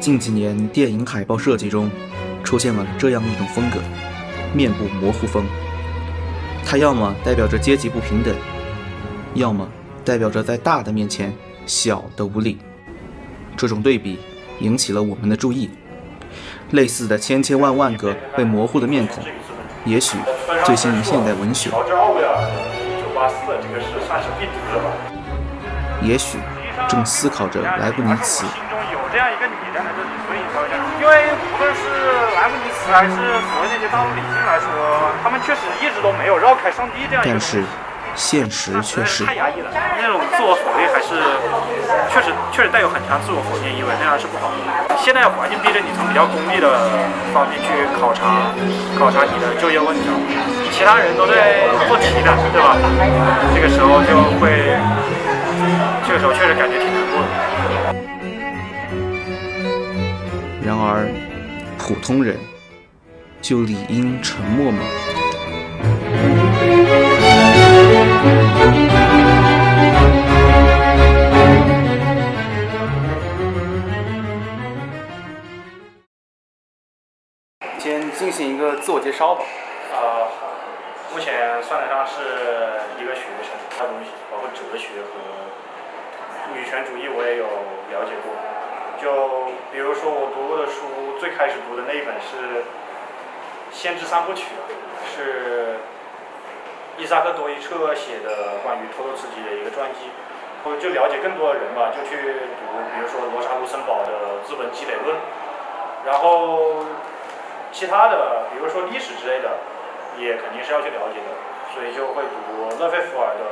近几年电影海报设计中出现了这样一种风格——面部模糊风。它要么代表着阶级不平等，要么代表着在大的面前小的无力。这种对比引起了我们的注意。类似的千千万万个被模糊的面孔，也许最新于现代文学。也许正思考着莱布尼茨。这样一个女人在这里，所以说，因为无论是莱布尼茨还是所谓那些大陆理性来说，他们确实一直都没有绕开上帝这样一个。但是，现实确实。太压抑了，那种自我否定还是确实确实带有很强自我否定意味，那样是不好的。现在环境逼着你从比较功利的方面去考察考察你的就业问题，其他人都在做题的，对吧？这个时候就会，这个时候确实感觉挺难然而，普通人就理应沉默吗？先进行一个自我介绍吧。呃，目前算得上是一个学生，他东西包括哲学和女权主义，我也有了解过。就比如说我读过的书，最开始读的那一本是《先知三部曲》，是伊萨克多伊彻写的关于托洛茨基的一个传记。我就了解更多的人吧，就去读，比如说罗莎卢森堡的《资本积累论》，然后其他的，比如说历史之类的，也肯定是要去了解的，所以就会读勒菲弗尔的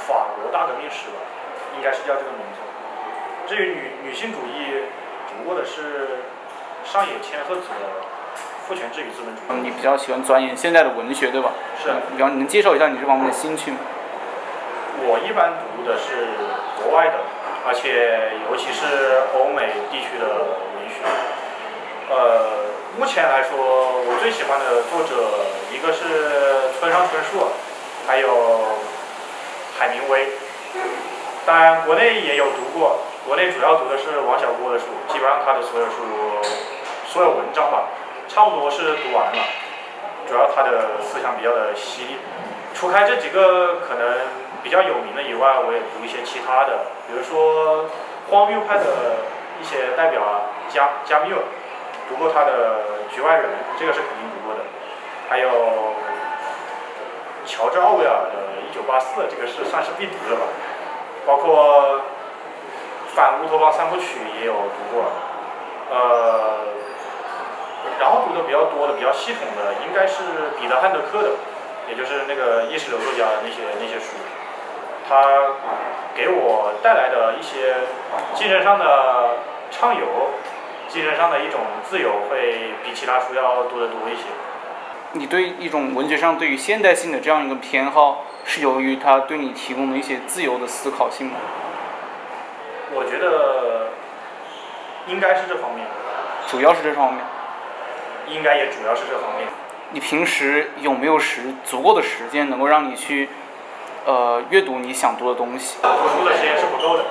《法国大革命史》吧，应该是叫这个名字。至于女女性主义，读过的是上野千鹤子的《父权制与资本主义》。嗯，你比较喜欢钻研现代的文学，对吧？是。比方，你能介绍一下你这方面的兴趣吗？我一般读的是国外的，而且尤其是欧美地区的文学。呃，目前来说，我最喜欢的作者一个是村上春树，还有海明威。当然，国内也有读过。国内主要读的是王小波的书，基本上他的所有书、所有文章吧，差不多是读完了。主要他的思想比较的犀利。除开这几个可能比较有名的以外，我也读一些其他的，比如说荒谬派的一些代表啊，加加缪，读过他的《局外人》，这个是肯定读过的。还有乔治奥威尔的《一九八四》，这个是算是必读的吧。包括。反乌托邦三部曲也有读过，呃，然后读的比较多的、比较系统的，应该是彼得汉德克的，也就是那个意识流作家的那些那些书，他给我带来的一些精神上的畅游，精神上的一种自由，会比其他书要多得多一些。你对一种文学上对于现代性的这样一个偏好，是由于它对你提供的一些自由的思考性吗？我觉得应该是这方面，主要是这方面，应该也主要是这方面。你平时有没有时足够的时间，能够让你去呃阅读你想读的东西？读书的时间是不够的，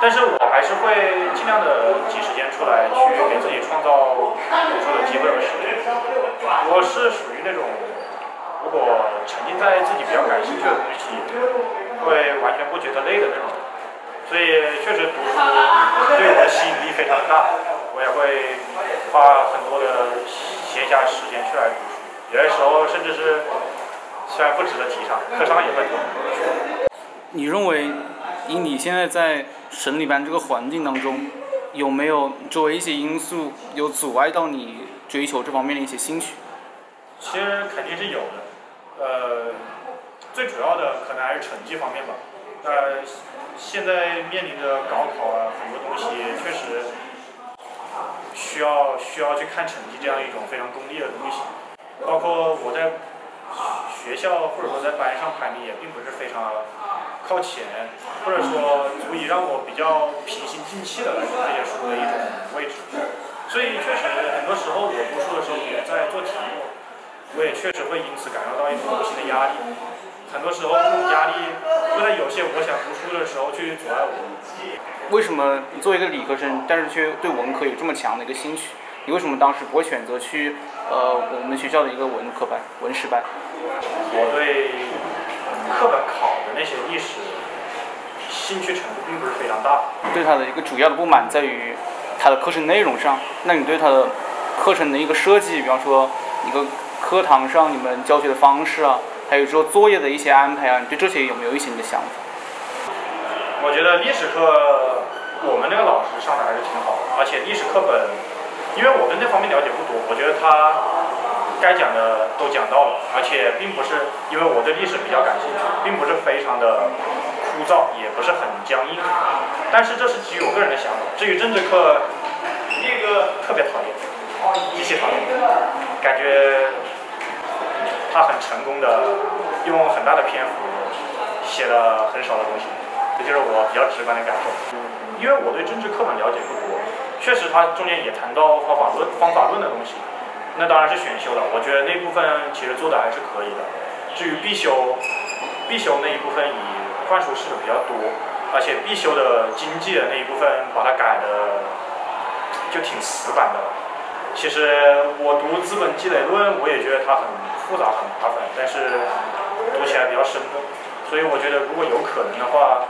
但是我还是会尽量的挤时间出来，去给自己创造读书的机会和时间。我是属于那种，如果沉浸在自己比较感兴趣的东西，会完全不觉得累的那种。所以确实读书对我的吸引力非常大，我也会花很多的闲暇时间去来读书。有的时候甚至是虽然不值得提倡，课上也会读。你认为以你现在在省里班这个环境当中，有没有周围一些因素有阻碍到你追求这方面的一些兴趣？其实肯定是有的，呃，最主要的可能还是成绩方面吧，呃。现在面临着高考啊，很多东西确实需要需要去看成绩这样一种非常功利的东西。包括我在学校或者说在班上排名也并不是非常靠前，或者说足以让我比较平心静气的来读这些书的一种位置。所以确实很多时候我读书的时候，也在做题目，我也确实会因此感受到一种无形的压力。很多时候这种压力，会在有些些我想读书的时候去阻碍我。为什么你作为一个理科生，但是却对文科有这么强的一个兴趣？你为什么当时不会选择去呃我们学校的一个文科班、文史班？我对课本考的那些历史兴趣程度并不是非常大。对它的一个主要的不满在于它的课程内容上。那你对它的课程的一个设计，比方说一个课堂上你们教学的方式啊，还有说作业的一些安排啊，你对这些有没有一些你的想法？我觉得历史课我们那个老师上的还是挺好的，而且历史课本，因为我对那方面了解不多，我觉得他该讲的都讲到了，而且并不是因为我对历史比较感兴趣，并不是非常的枯燥，也不是很僵硬。但是这是基于我个人的想法。至于政治课，那个特别讨厌，极其讨厌，感觉他很成功的用很大的篇幅写了很少的东西。这就是我比较直观的感受，因为我对政治课本了解不多，确实它中间也谈到方法论、方法论的东西，那当然是选修了。我觉得那部分其实做的还是可以的。至于必修，必修那一部分以灌输式的比较多，而且必修的经济的那一部分把它改的就挺死板的。其实我读《资本积累论》，我也觉得它很复杂、很麻烦，但是读起来比较生动，所以我觉得如果有可能的话。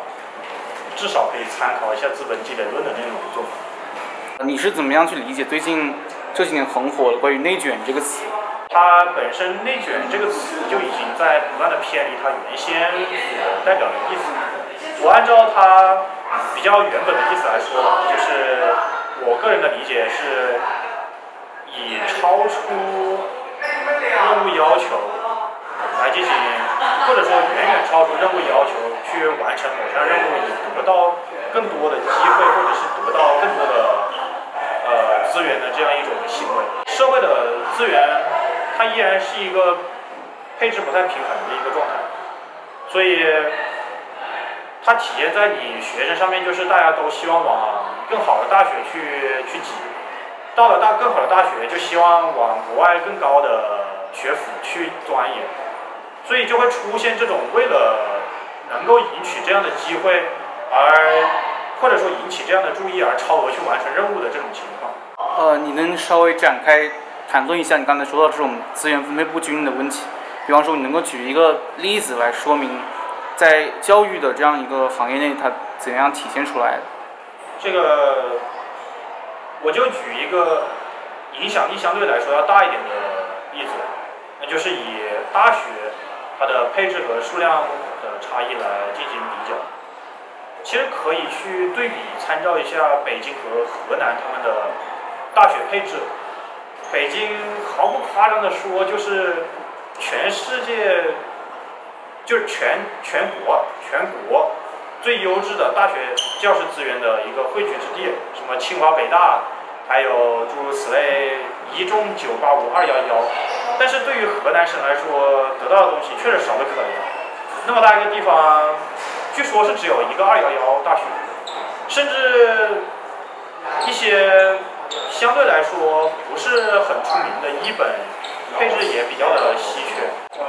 至少可以参考一下《资本积累论》的那种做法。你是怎么样去理解最近这几年很火的关于“内卷”这个词？它本身“内卷”这个词就已经在不断的偏离它原先代表的意思。我按照它比较原本的意思来说吧，就是我个人的理解是以超出任务要求来进行，或者说远远超出任务要求。去完成某项任务，以得到更多的机会，或者是得到更多的呃资源的这样一种行为。社会的资源，它依然是一个配置不太平衡的一个状态，所以它体现在你学生上面，就是大家都希望往更好的大学去去挤，到了大更好的大学，就希望往国外更高的学府去钻研，所以就会出现这种为了。能够赢取这样的机会，而或者说引起这样的注意而超额去完成任务的这种情况。呃，你能稍微展开谈论一下你刚才说到这种资源分配不均的问题？比方说，你能够举一个例子来说明，在教育的这样一个行业内，它怎样体现出来的？这个，我就举一个影响力相对来说要大一点的就是以大学它的配置和数量。的差异来进行比较，其实可以去对比参照一下北京和河南他们的大学配置。北京毫不夸张的说，就是全世界，就是全全国全国最优质的大学教师资源的一个汇聚之地，什么清华、北大，还有诸如此类一中、九八五、二幺幺。但是对于河南省来说，得到的东西确实少得可怜。那么大一个地方，据说是只有一个二幺幺大学，甚至一些相对来说不是很出名的一本配置也比较的稀缺。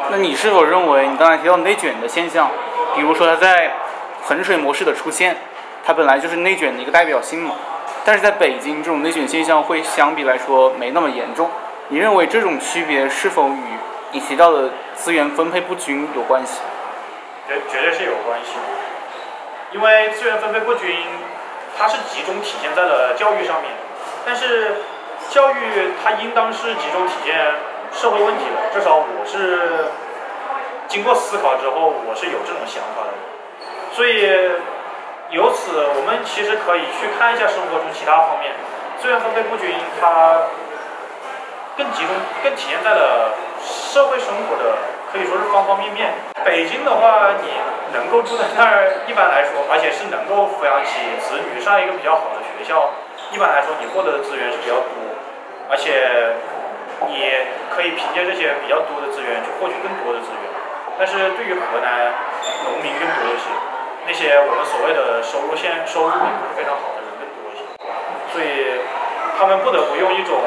那你是否认为你刚才提到内卷的现象，比如说它在衡水模式的出现，它本来就是内卷的一个代表性嘛？但是在北京这种内卷现象会相比来说没那么严重。你认为这种区别是否与你提到的资源分配不均有关系？绝绝对是有关系，因为资源分配不均，它是集中体现在了教育上面，但是教育它应当是集中体现社会问题的，至少我是经过思考之后，我是有这种想法的，所以由此我们其实可以去看一下生活中其他方面，资源分配不均，它更集中、更体现在了社会生活的。可以说是方方面面。北京的话，你能够住在那儿，一般来说，而且是能够抚养起子女上一个比较好的学校，一般来说，你获得的资源是比较多，而且你可以凭借这些比较多的资源去获取更多的资源。但是对于河南农民更多一些，那些我们所谓的收入线收入并不是非常好的人更多一些，所以他们不得不用一种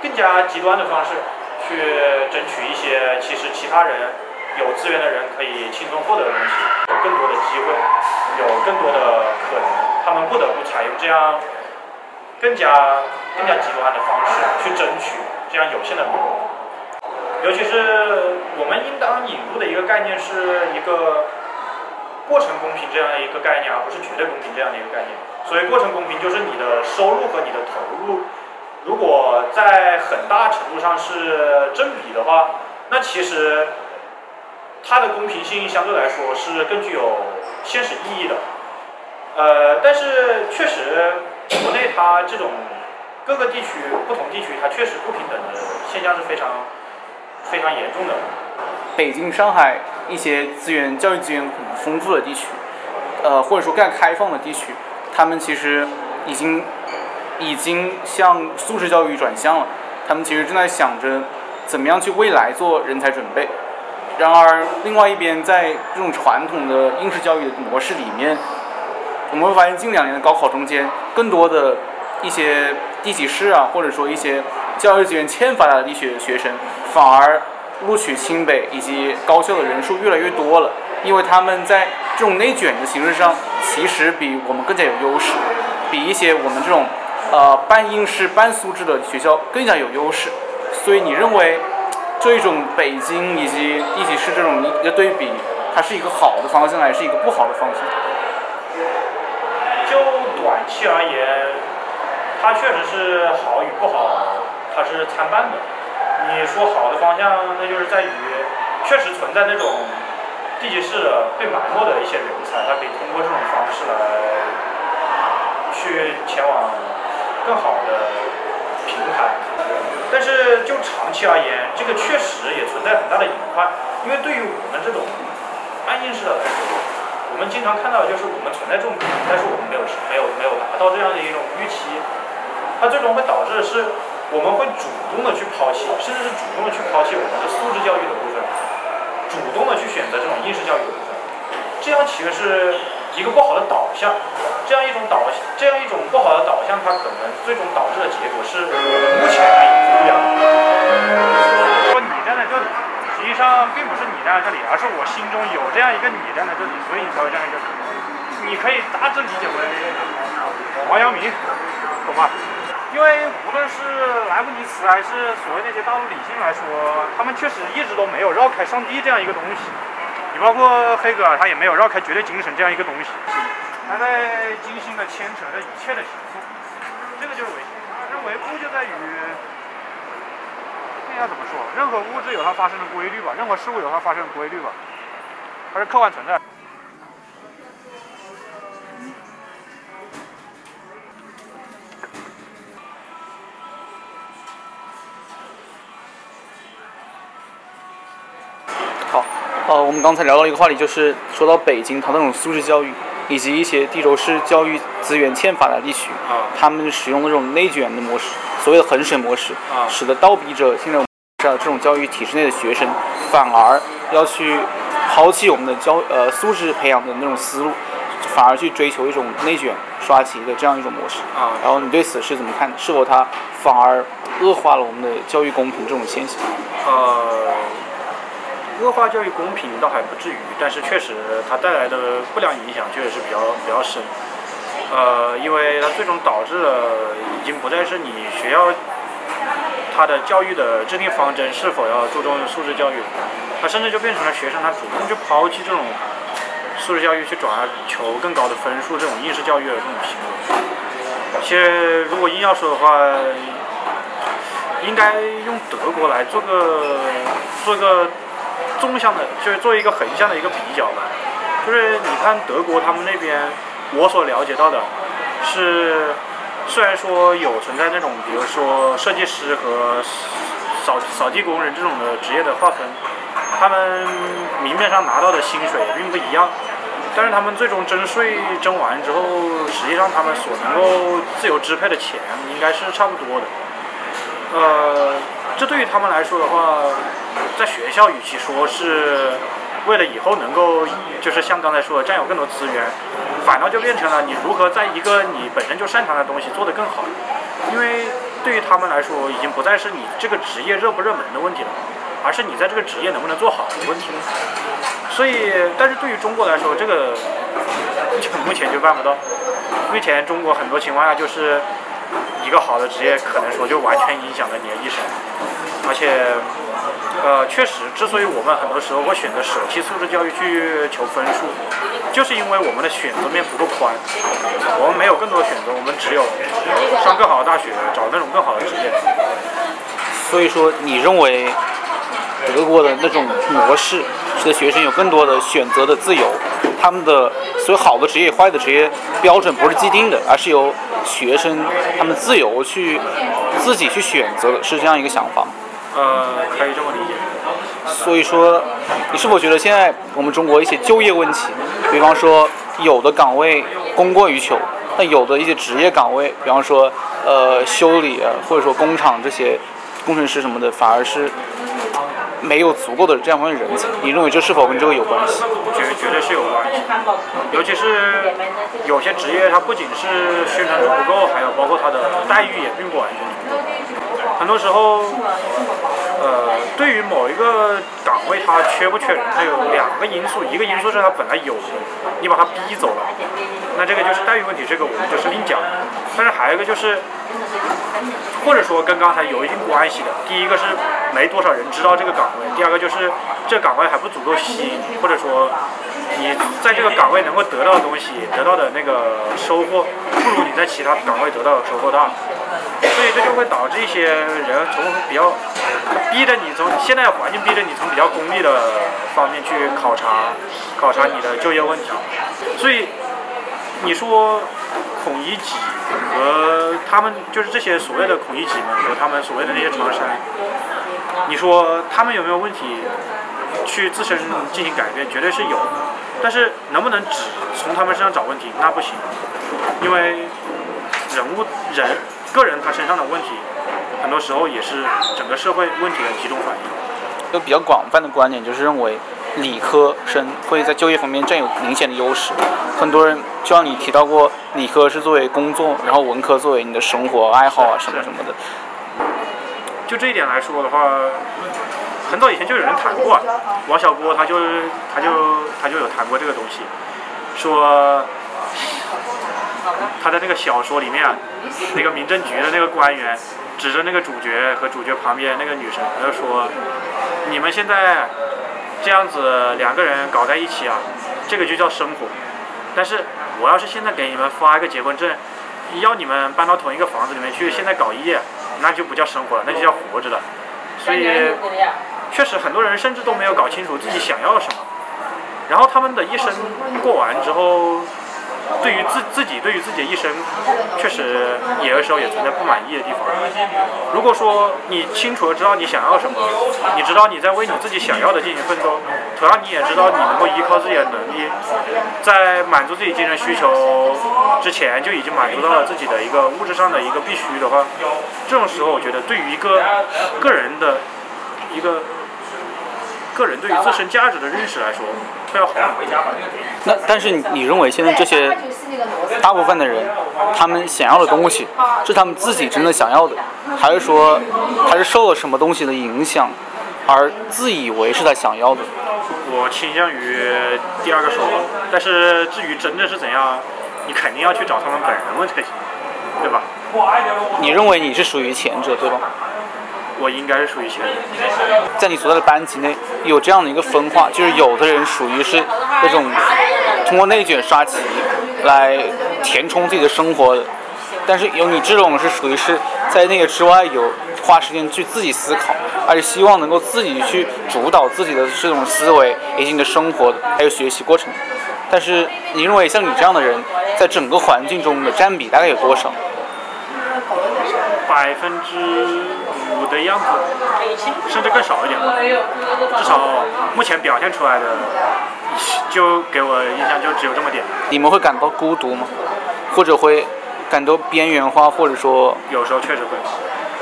更加极端的方式。去争取一些其实其他人有资源的人可以轻松获得的东西。有更多的机会，有更多的可能，他们不得不采用这样更加更加极端的方式去争取这样有限的名额。尤其是我们应当引入的一个概念是一个过程公平这样的一个概念，而不是绝对公平这样的一个概念。所以，过程公平就是你的收入和你的投入，如果在很大程度上是正比的话，那其实它的公平性相对来说是更具有现实意义的。呃，但是确实，国内它这种各个地区、不同地区它确实不平等的现象是非常。非常严重的。北京、上海一些资源、教育资源很丰富的地区，呃，或者说更开放的地区，他们其实已经已经向素质教育转向了。他们其实正在想着怎么样去未来做人才准备。然而，另外一边，在这种传统的应试教育的模式里面，我们会发现近两年的高考中间，更多的一些地级市啊，或者说一些教育资源欠发达的地区的学生。反而录取清北以及高校的人数越来越多了，因为他们在这种内卷的形式上，其实比我们更加有优势，比一些我们这种呃半应试半素质的学校更加有优势。所以你认为这一种北京以及一级市这种一个对比，它是一个好的方向还是一个不好的方向？就短期而言，它确实是好与不好，它是参半的。你说好的方向，那就是在于确实存在那种地级市被埋没的一些人才，他可以通过这种方式来去前往更好的平台。但是就长期而言，这个确实也存在很大的隐患，因为对于我们这种安应试的来说，我们经常看到就是我们存在这种，但是我们没有没有没有达到这样的一种预期，它最终会导致是。我们会主动的去抛弃，甚至是主动的去抛弃我们的素质教育的部分，主动的去选择这种应试教育的部分，这样其实是一个不好的导向。这样一种导，这样一种不好的导向，它可能最终导致的结果是目前难以估量。说你站在这里，实际上并不是你站在这里，而是我心中有这样一个你站在这里，所以你才会站在这里。你可以大致理解为王阳明，懂吗？因为无论是莱布尼茨还是所谓那些大陆理性来说，他们确实一直都没有绕开上帝这样一个东西。你包括黑格尔，他也没有绕开绝对精神这样一个东西。他在精心的牵扯着一切的形塑，这个就是唯心。这唯物就在于，这要怎么说？任何物质有它发生的规律吧，任何事物有它发生的规律吧，它是客观存在。呃，我们刚才聊到一个话题，就是说到北京，它那种素质教育，以及一些地州市教育资源欠发达地区，啊，他们使用那种内卷的模式，所谓的衡水模式，啊，使得倒逼着现在这种教育体制内的学生，反而要去抛弃我们的教呃素质培养的那种思路，反而去追求一种内卷刷题的这样一种模式，啊，然后你对此是怎么看？是否它反而恶化了我们的教育公平这种现象？呃。恶化教育公平倒还不至于，但是确实它带来的不良影响确实是比较比较深。呃，因为它最终导致了已经不再是你学校它的教育的制定方针是否要注重素质教育，它甚至就变成了学生他主动去抛弃这种素质教育，去转而求更高的分数这种应试教育的这种行为。其实如果硬要说的话，应该用德国来做个做个。纵向的，就是做一个横向的一个比较吧。就是你看德国他们那边，我所了解到的，是虽然说有存在那种，比如说设计师和扫扫地工人这种的职业的划分，他们明面上拿到的薪水并不一样，但是他们最终征税征完之后，实际上他们所能够自由支配的钱应该是差不多的。呃。这对于他们来说的话，在学校与其说是为了以后能够，就是像刚才说的占有更多资源，反倒就变成了你如何在一个你本身就擅长的东西做得更好。因为对于他们来说，已经不再是你这个职业热不热门的问题了，而是你在这个职业能不能做好的问题。所以，但是对于中国来说，这个就目前就办不到。目前中国很多情况下就是一个好的职业，可能说就完全影响了你的一生，而且。呃，确实，之所以我们很多时候会选择舍弃素质教育去求分数，就是因为我们的选择面不够宽，我们没有更多选择，我们只有上更好的大学，找那种更好的职业。所以说，你认为德国的那种模式，使得学生有更多的选择的自由，他们的所有好的职业、坏的职业标准不是既定的，而是由学生他们自由去自己去选择的，是这样一个想法。呃，可以这么理解。所以说，你是否觉得现在我们中国一些就业问题，比方说有的岗位供过于求，但有的一些职业岗位，比方说呃修理啊，或者说工厂这些工程师什么的，反而是没有足够的这样方面人才？你认为这是否跟这个有关系？绝绝对是有关系。尤其是有些职业，它不仅是宣传度不够，还有包括它的待遇也并不完全。很多时候，呃，对于某一个岗位，它缺不缺人，它有两个因素，一个因素是它本来有的，你把它逼走了，那这个就是待遇问题，这个我们就是另讲。但是还有一个就是，或者说跟刚才有一定关系的，第一个是没多少人知道这个岗位，第二个就是这岗位还不足够吸引，或者说你在这个岗位能够得到的东西，得到的那个收获，不如你在其他岗位得到的收获大。所以这就会导致一些人从比较逼着你从现在环境逼着你从比较功利的方面去考察考察你的就业问题。所以你说孔乙己和他们就是这些所谓的孔乙己们和他们所谓的那些长衫，你说他们有没有问题去自身进行改变？绝对是有的。但是能不能只从他们身上找问题？那不行，因为人物人。个人他身上的问题，很多时候也是整个社会问题的集中反应。一个比较广泛的观点就是认为，理科生会在就业方面占有明显的优势。很多人就像你提到过，理科是作为工作，然后文科作为你的生活爱好啊什么什么的。就这一点来说的话，很早以前就有人谈过，王小波他就他就他就有谈过这个东西，说。他在那个小说里面，那个民政局的那个官员指着那个主角和主角旁边那个女生，他就说：“你们现在这样子两个人搞在一起啊，这个就叫生活。但是我要是现在给你们发一个结婚证，要你们搬到同一个房子里面去，现在搞一夜，那就不叫生活了，那就叫活着了。所以，确实很多人甚至都没有搞清楚自己想要什么，然后他们的一生过完之后。”对于自自己，对于自己的一生，确实有的时候也存在不满意的地方。如果说你清楚的知道你想要什么，你知道你在为你自己想要的进行奋斗，同样你也知道你能够依靠自己的能力，在满足自己精神需求之前就已经满足到了自己的一个物质上的一个必须的话，这种时候我觉得对于一个个人的一个。个人对于自身价值的认识来说，会要好。那但是你认为现在这些大部分的人，他们想要的东西是他们自己真的想要的，还是说还是受了什么东西的影响，而自以为是他想要的？我倾向于第二个说法。但是至于真正是怎样，你肯定要去找他们本人问才行，对吧？你认为你是属于前者，对吧？我应该是属于前者。在你所在的班级内有这样的一个分化，就是有的人属于是那种通过内卷刷题来填充自己的生活的，但是有你这种是属于是在那个之外有花时间去自己思考，而且希望能够自己去主导自己的这种思维以及你的生活还有学习过程。但是你认为像你这样的人在整个环境中的占比大概有多少？百分之。五的样子，甚至更少一点吧。至少目前表现出来的，就给我印象就只有这么点。你们会感到孤独吗？或者会感到边缘化，或者说？有时候确实会，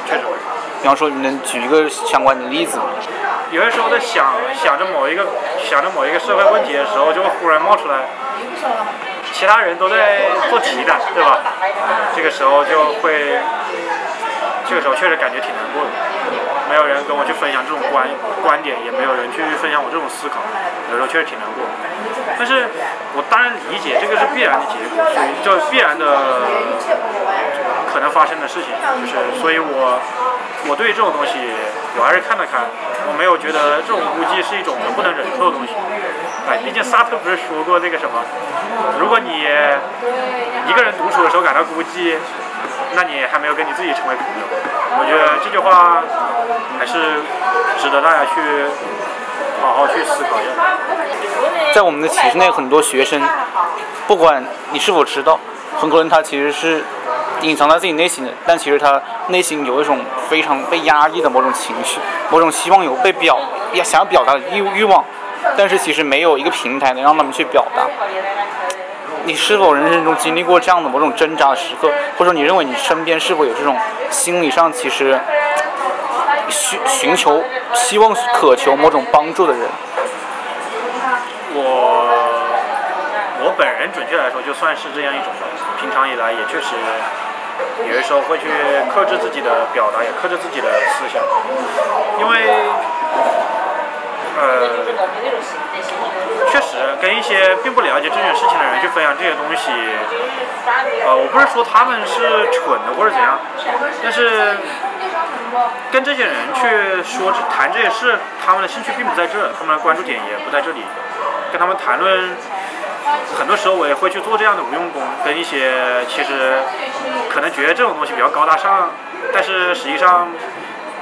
确实会。比方说，你能举一个相关的例子吗？有些时候在想想着某一个想着某一个社会问题的时候，就会忽然冒出来，其他人都在做题的，对吧？这个时候就会。这个时候确实感觉挺难过的。没有人跟我去分享这种观观点，也没有人去分享我这种思考，有时候确实挺难过。但是我当然理解这个是必然的结果，所以就必然的可能发生的事情，就是所以我我对这种东西我还是看了看，我没有觉得这种估计是一种能不能忍受的东西。哎，毕竟萨特不是说过那个什么？如果你一个人独处的时候感到孤寂，那你还没有跟你自己成为朋友。我觉得这句话还是值得大家去好好去思考一下。在我们的体制内，很多学生，不管你是否知道，很多人他其实是隐藏在自己内心的，但其实他内心有一种非常被压抑的某种情绪，某种希望有被表要想要表达的欲欲望。但是其实没有一个平台能让他们去表达。你是否人生中经历过这样的某种挣扎时刻，或者说你认为你身边是否有这种心理上其实寻寻求、希望、渴求某种帮助的人？我我本人准确来说就算是这样一种，平常以来也确实有的时候会去克制自己的表达，也克制自己的思想，因为。呃，确实跟一些并不了解这件事情的人去分享这些东西，呃，我不是说他们是蠢的或者怎样，但是跟这些人去说谈这些事，他们的兴趣并不在这，他们的关注点也不在这里。跟他们谈论，很多时候我也会去做这样的无用功，跟一些其实可能觉得这种东西比较高大上，但是实际上。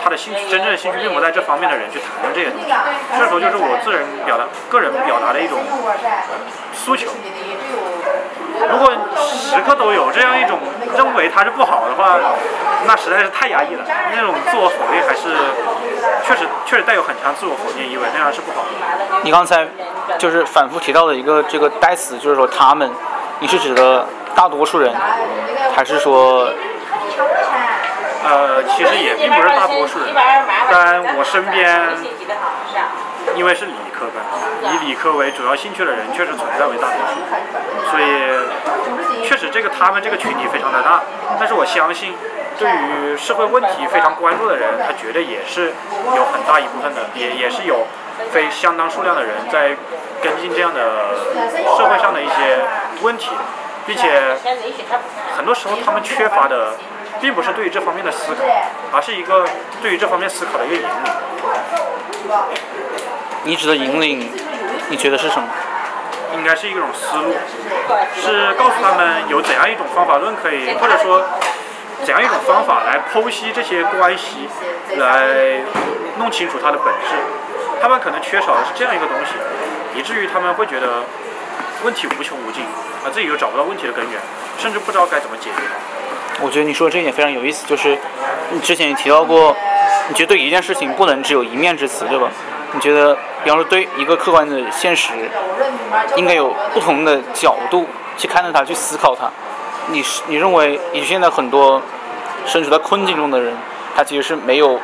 他的兴趣，真正的兴趣并不在这方面的人去谈论这些东西，这时候就是我自人表达、个人表达的一种诉求。如果时刻都有这样一种认为它是不好的话，那实在是太压抑了。那种自我否定还是确实确实带有很强自我否定意味，那样是不好的。你刚才就是反复提到的一个这个代词，就是说他们，你是指的大多数人，还是说？呃，其实也并不是大多数人，但我身边，因为是理科班，以理科为主要兴趣的人确实存在为大多数，所以确实这个他们这个群体非常的大。但是我相信，对于社会问题非常关注的人，他绝对也是有很大一部分的，也也是有非相当数量的人在跟进这样的社会上的一些问题，并且很多时候他们缺乏的。并不是对于这方面的思考，而是一个对于这方面思考的一个引领。你指的引领，你觉得是什么？应该是一种思路，是告诉他们有怎样一种方法论可以，或者说怎样一种方法来剖析这些关系，来弄清楚它的本质。他们可能缺少的是这样一个东西，以至于他们会觉得问题无穷无尽，而自己又找不到问题的根源，甚至不知道该怎么解决它。我觉得你说的这一点非常有意思，就是你之前也提到过，你觉得对一件事情不能只有一面之词，对吧？你觉得，比方说对一个客观的现实，应该有不同的角度去看待它，去思考它。你是你认为，你现在很多身处在困境中的人，他其实是没有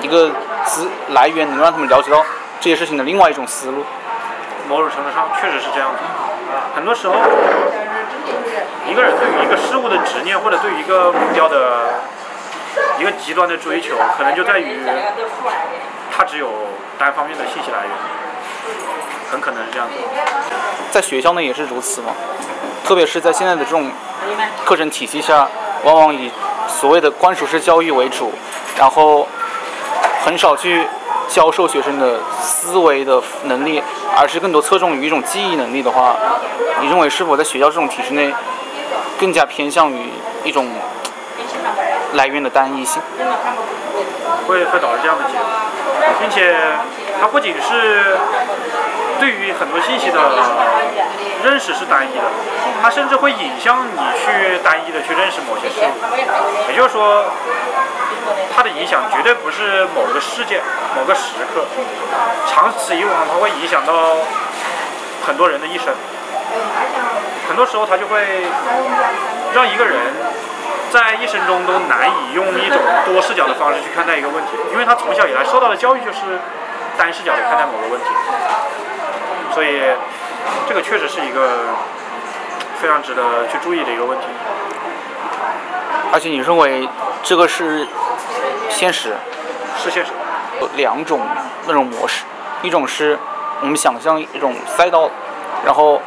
一个资来源能让他们了解到这些事情的另外一种思路。某种程度上确实是这样子，很多时候。个人对于一个事物的执念，或者对于一个目标的一个极端的追求，可能就在于他只有单方面的信息来源，很可能是这样子。在学校内也是如此吗？特别是在现在的这种课程体系下，往往以所谓的灌输式教育为主，然后很少去教授学生的思维的能力，而是更多侧重于一种记忆能力的话，你认为是否在学校这种体制内？更加偏向于一种来源的单一性，会会导致这样的结果，并且它不仅是对于很多信息的认识是单一的，它甚至会引向你去单一的去认识某些事物。也就是说，它的影响绝对不是某个事件、某个时刻，长此以往，它会影响到很多人的一生。很多时候，他就会让一个人在一生中都难以用一种多视角的方式去看待一个问题，因为他从小以来受到的教育就是单视角的看待某个问题，所以这个确实是一个非常值得去注意的一个问题。而且，你认为这个是现实，是现实。有两种那种模式，一种是我们想象一种赛道，然后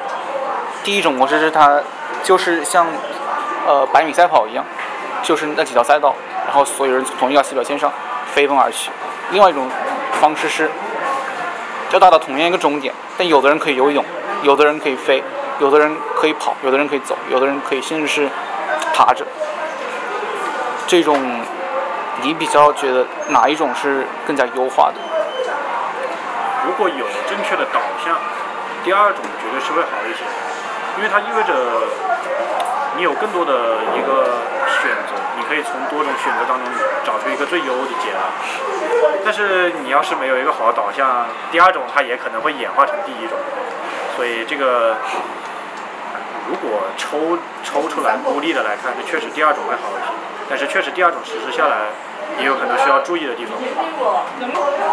第一种模式是它就是像呃百米赛跑一样，就是那几条赛道，然后所有人从一条起跑线上飞奔而去。另外一种方式是要到达同样一个终点，但有的人可以游泳，有的人可以飞，有的人可以跑，有的人可以走，有的人可以甚至是爬着。这种你比较觉得哪一种是更加优化的？如果有正确的导向，第二种绝对是会好一些，因为它意味着你有更多的一个选择，你可以从多种选择当中找出一个最优的解答。但是你要是没有一个好的导向，第二种它也可能会演化成第一种。所以这个如果抽抽出来孤立的来看，那确实第二种会好一些。但是确实第二种实施下来，也有很多需要注意的地方。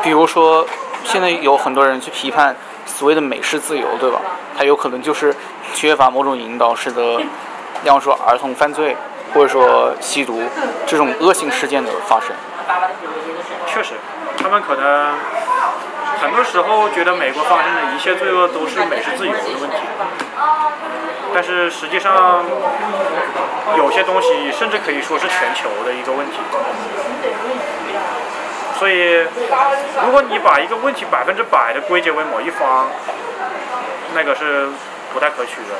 比如说，现在有很多人去批判所谓的美式自由，对吧？它有可能就是缺乏某种引导，使得，比方说儿童犯罪，或者说吸毒这种恶性事件的发生。确实，他们可能很多时候觉得美国发生的一切罪恶都是美式自由的问题，但是实际上有些东西甚至可以说是全球的一个问题。所以，如果你把一个问题百分之百的归结为某一方，那个是不太可取的。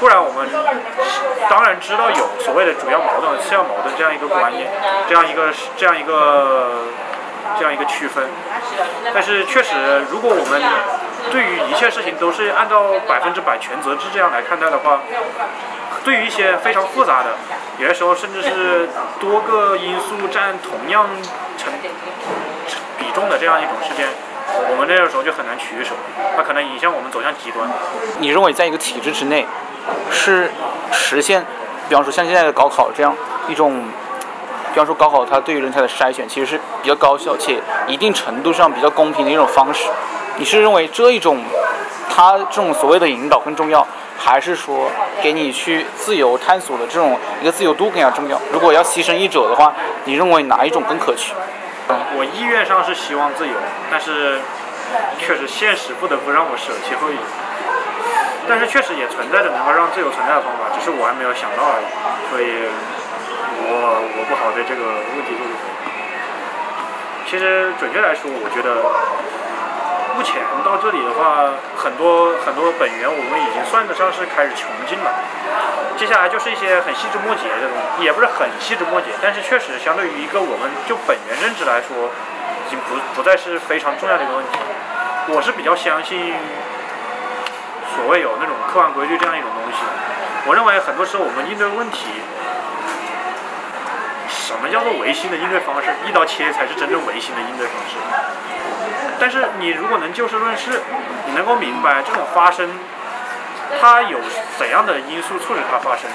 不然我们当然知道有所谓的主要矛盾、次要矛盾这样一个观念，这样一个这样一个这样一个区分。但是确实，如果我们对于一切事情都是按照百分之百全责制这样来看待的话，对于一些非常复杂的，有些时候甚至是多个因素占同样成比重的这样一种事件，我们那个时候就很难取舍，它可能影响我们走向极端。你认为在一个体制之内，是实现，比方说像现在的高考这样一种，比方说高考它对于人才的筛选其实是比较高效且一定程度上比较公平的一种方式。你是认为这一种，它这种所谓的引导更重要，还是说给你去自由探索的这种一个自由度更加重要？如果要牺牲一者的话，你认为哪一种更可取？我意愿上是希望自由，但是确实现实不得不让我舍弃后一者。但是确实也存在着能够让自由存在的方法，只是我还没有想到而已。所以，我我不好对这个问题做出回答。其实准确来说，我觉得目前到这里的话，很多很多本源我们已经算得上是开始穷尽了。接下来就是一些很细枝末节的东西，也不是很细枝末节，但是确实相对于一个我们就本源认知来说，已经不不再是非常重要的一个问题。我是比较相信所谓有那种客观规律这样一种东西。我认为很多时候我们应对问题，什么叫做唯心的应对方式？一刀切才是真正唯心的应对方式。但是你如果能就事论事，你能够明白这种发生，它有怎样的因素促使它发生，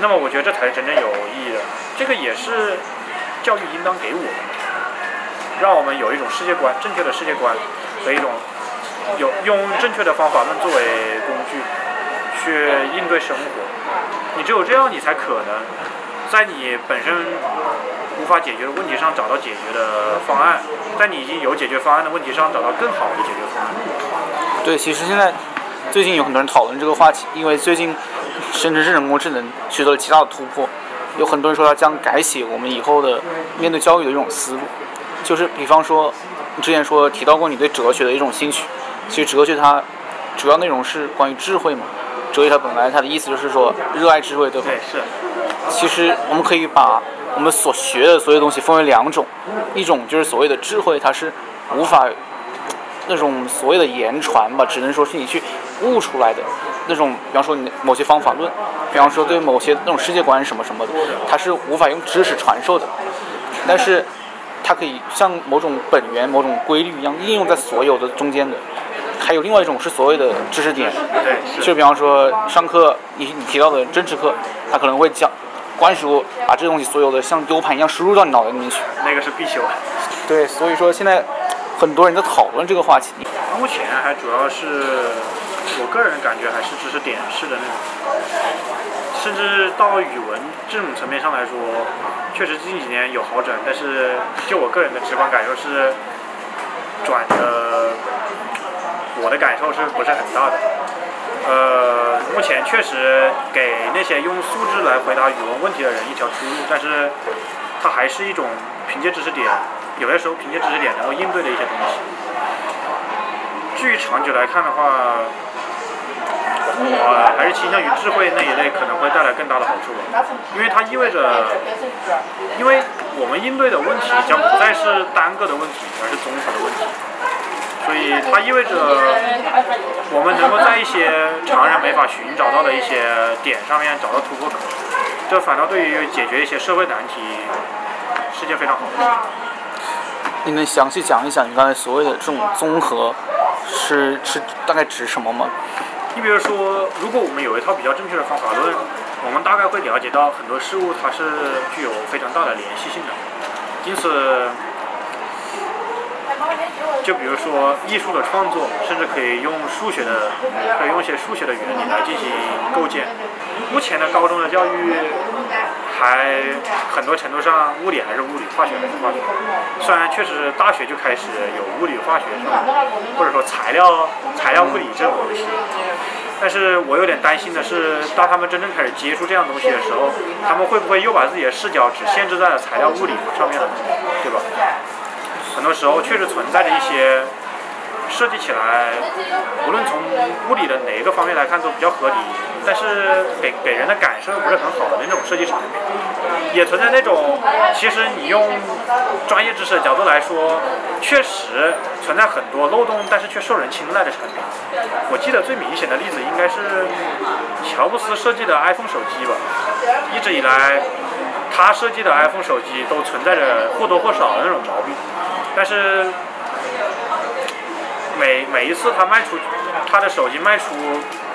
那么我觉得这才是真正有意义的。这个也是教育应当给我们的，让我们有一种世界观，正确的世界观和一种有用正确的方法论作为工具去应对生活。你只有这样，你才可能在你本身无法解决的问题上找到解决的方案，在你已经有解决方案的问题上找到更好的解决方案。对，其实现在最近有很多人讨论这个话题，因为最近生成式人工智能取得了极大的突破，有很多人说它将改写我们以后的面对教育的一种思路，就是比方说你之前说提到过你对哲学的一种兴趣，其实哲学它主要内容是关于智慧嘛，哲学它本来它的意思就是说热爱智慧，对吧？对，是。其实我们可以把我们所学的所有东西分为两种，一种就是所谓的智慧，它是无法那种所谓的言传吧，只能说是你去悟出来的。那种，比方说你某些方法论，比方说对某些那种世界观什么什么的，它是无法用知识传授的，但是它可以像某种本源、某种规律一样应用在所有的中间的。还有另外一种是所谓的知识点，对，就比方说上课你你提到的政治课，它可能会讲灌输把这东西所有的像 U 盘一样输入到你脑袋里面去。那个是必修。对，所以说现在很多人在讨论这个话题。目前还主要是我个人感觉还是知识点式的那种，甚至到语文这种层面上来说，确实近几年有好转，但是就我个人的直观感受是，转的我的感受是不是很大的？呃，目前确实给那些用素质来回答语文问题的人一条出路，但是它还是一种凭借知识点，有些时候凭借知识点能够应对的一些东西。至于长久来看的话，我还是倾向于智慧那一类可能会带来更大的好处吧，因为它意味着，因为我们应对的问题将不再是单个的问题，而是综合的问题，所以它意味着我们能够在一些常人没法寻找到的一些点上面找到突破口，这反倒对于解决一些社会难题是件非常好的事情。你能详细讲一讲你刚才所谓的这种综合是是大概指什么吗？你比如说，如果我们有一套比较正确的方法论，我们大概会了解到很多事物它是具有非常大的联系性的，因此，就比如说艺术的创作，甚至可以用数学的，可以用一些数学的原理来进行构建。目前的高中的教育还很多程度上，物理还是物理，化学还是化学。虽然确实大学就开始有物理、化学什么，或者说材料、材料物理这种东西，但是我有点担心的是，当他们真正开始接触这样东西的时候，他们会不会又把自己的视角只限制在了材料物理上面了，对吧？很多时候确实存在着一些设计起来，无论从物理的哪一个方面来看都比较合理，但是给给人的感受又不是很好的那种设计产品，也存在那种其实你用专业知识的角度来说，确实存在很多漏洞，但是却受人青睐的产品。我记得最明显的例子应该是乔布斯设计的 iPhone 手机吧，一直以来。他设计的 iPhone 手机都存在着或多或少的那种毛病，但是每每一次他卖出他的手机卖出，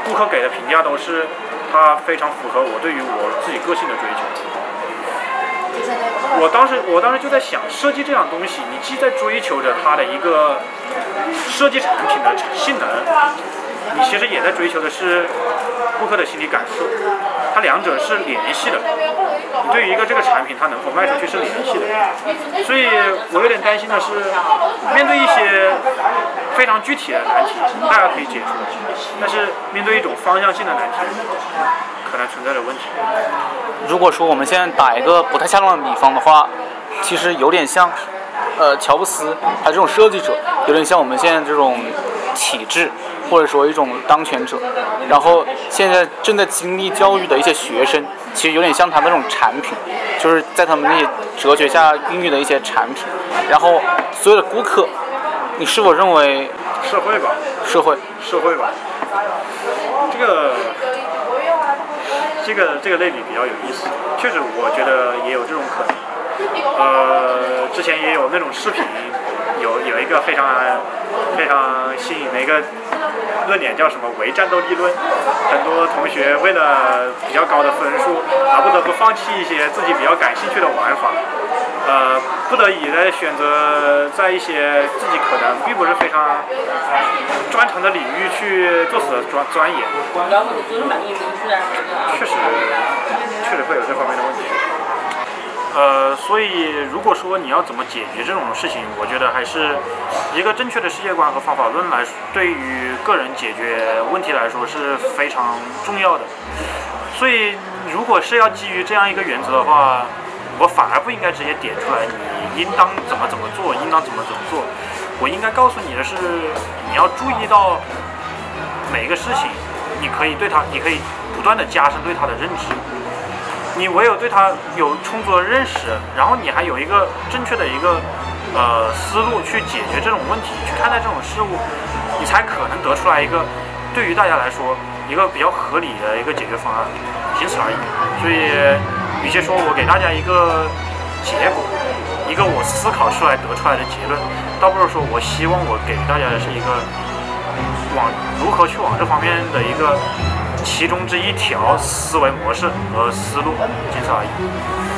顾客给的评价都是他非常符合我对于我自己个性的追求。我当时我当时就在想，设计这样东西，你既在追求着它的一个设计产品的性能，你其实也在追求的是顾客的心理感受，它两者是联系的。你对于一个这个产品，它能否卖出去是联系的，所以我有点担心的是，面对一些非常具体的难题，大家可以解决，但是面对一种方向性的难题，可能存在着问题。如果说我们现在打一个不太恰当的比方的话，其实有点像，呃，乔布斯他这种设计者，有点像我们现在这种体制，或者说一种当权者，然后现在正在经历教育的一些学生，其实有点像他那种产品，就是在他们那些哲学下孕育的一些产品，然后所有的顾客，你是否认为社会吧，社会。社会吧，这个这个这个类比比较有意思，确实我觉得也有这种可能。呃，之前也有那种视频，有有一个非常非常新颖的一个论点，叫什么“唯战斗力论”。很多同学为了比较高的分数，而不得不放弃一些自己比较感兴趣的玩法，呃，不得已的选择在一些自己可能并不是非常专长的领域去做死钻钻研。确实，确实会有这方面的问题。呃，所以如果说你要怎么解决这种事情，我觉得还是一个正确的世界观和方法论来，对于个人解决问题来说是非常重要的。所以，如果是要基于这样一个原则的话，我反而不应该直接点出来你应当怎么怎么做，应当怎么怎么做。我应该告诉你的是，你要注意到每一个事情，你可以对它，你可以不断的加深对它的认知。你唯有对它有充足的认识，然后你还有一个正确的一个呃思路去解决这种问题，去看待这种事物，你才可能得出来一个对于大家来说一个比较合理的一个解决方案，仅此而已。所以，与其说我给大家一个结果，一个我思考出来得出来的结论，倒不如说我希望我给大家的是一个往如何去往这方面的一个。其中之一条思维模式和思路，仅此而已。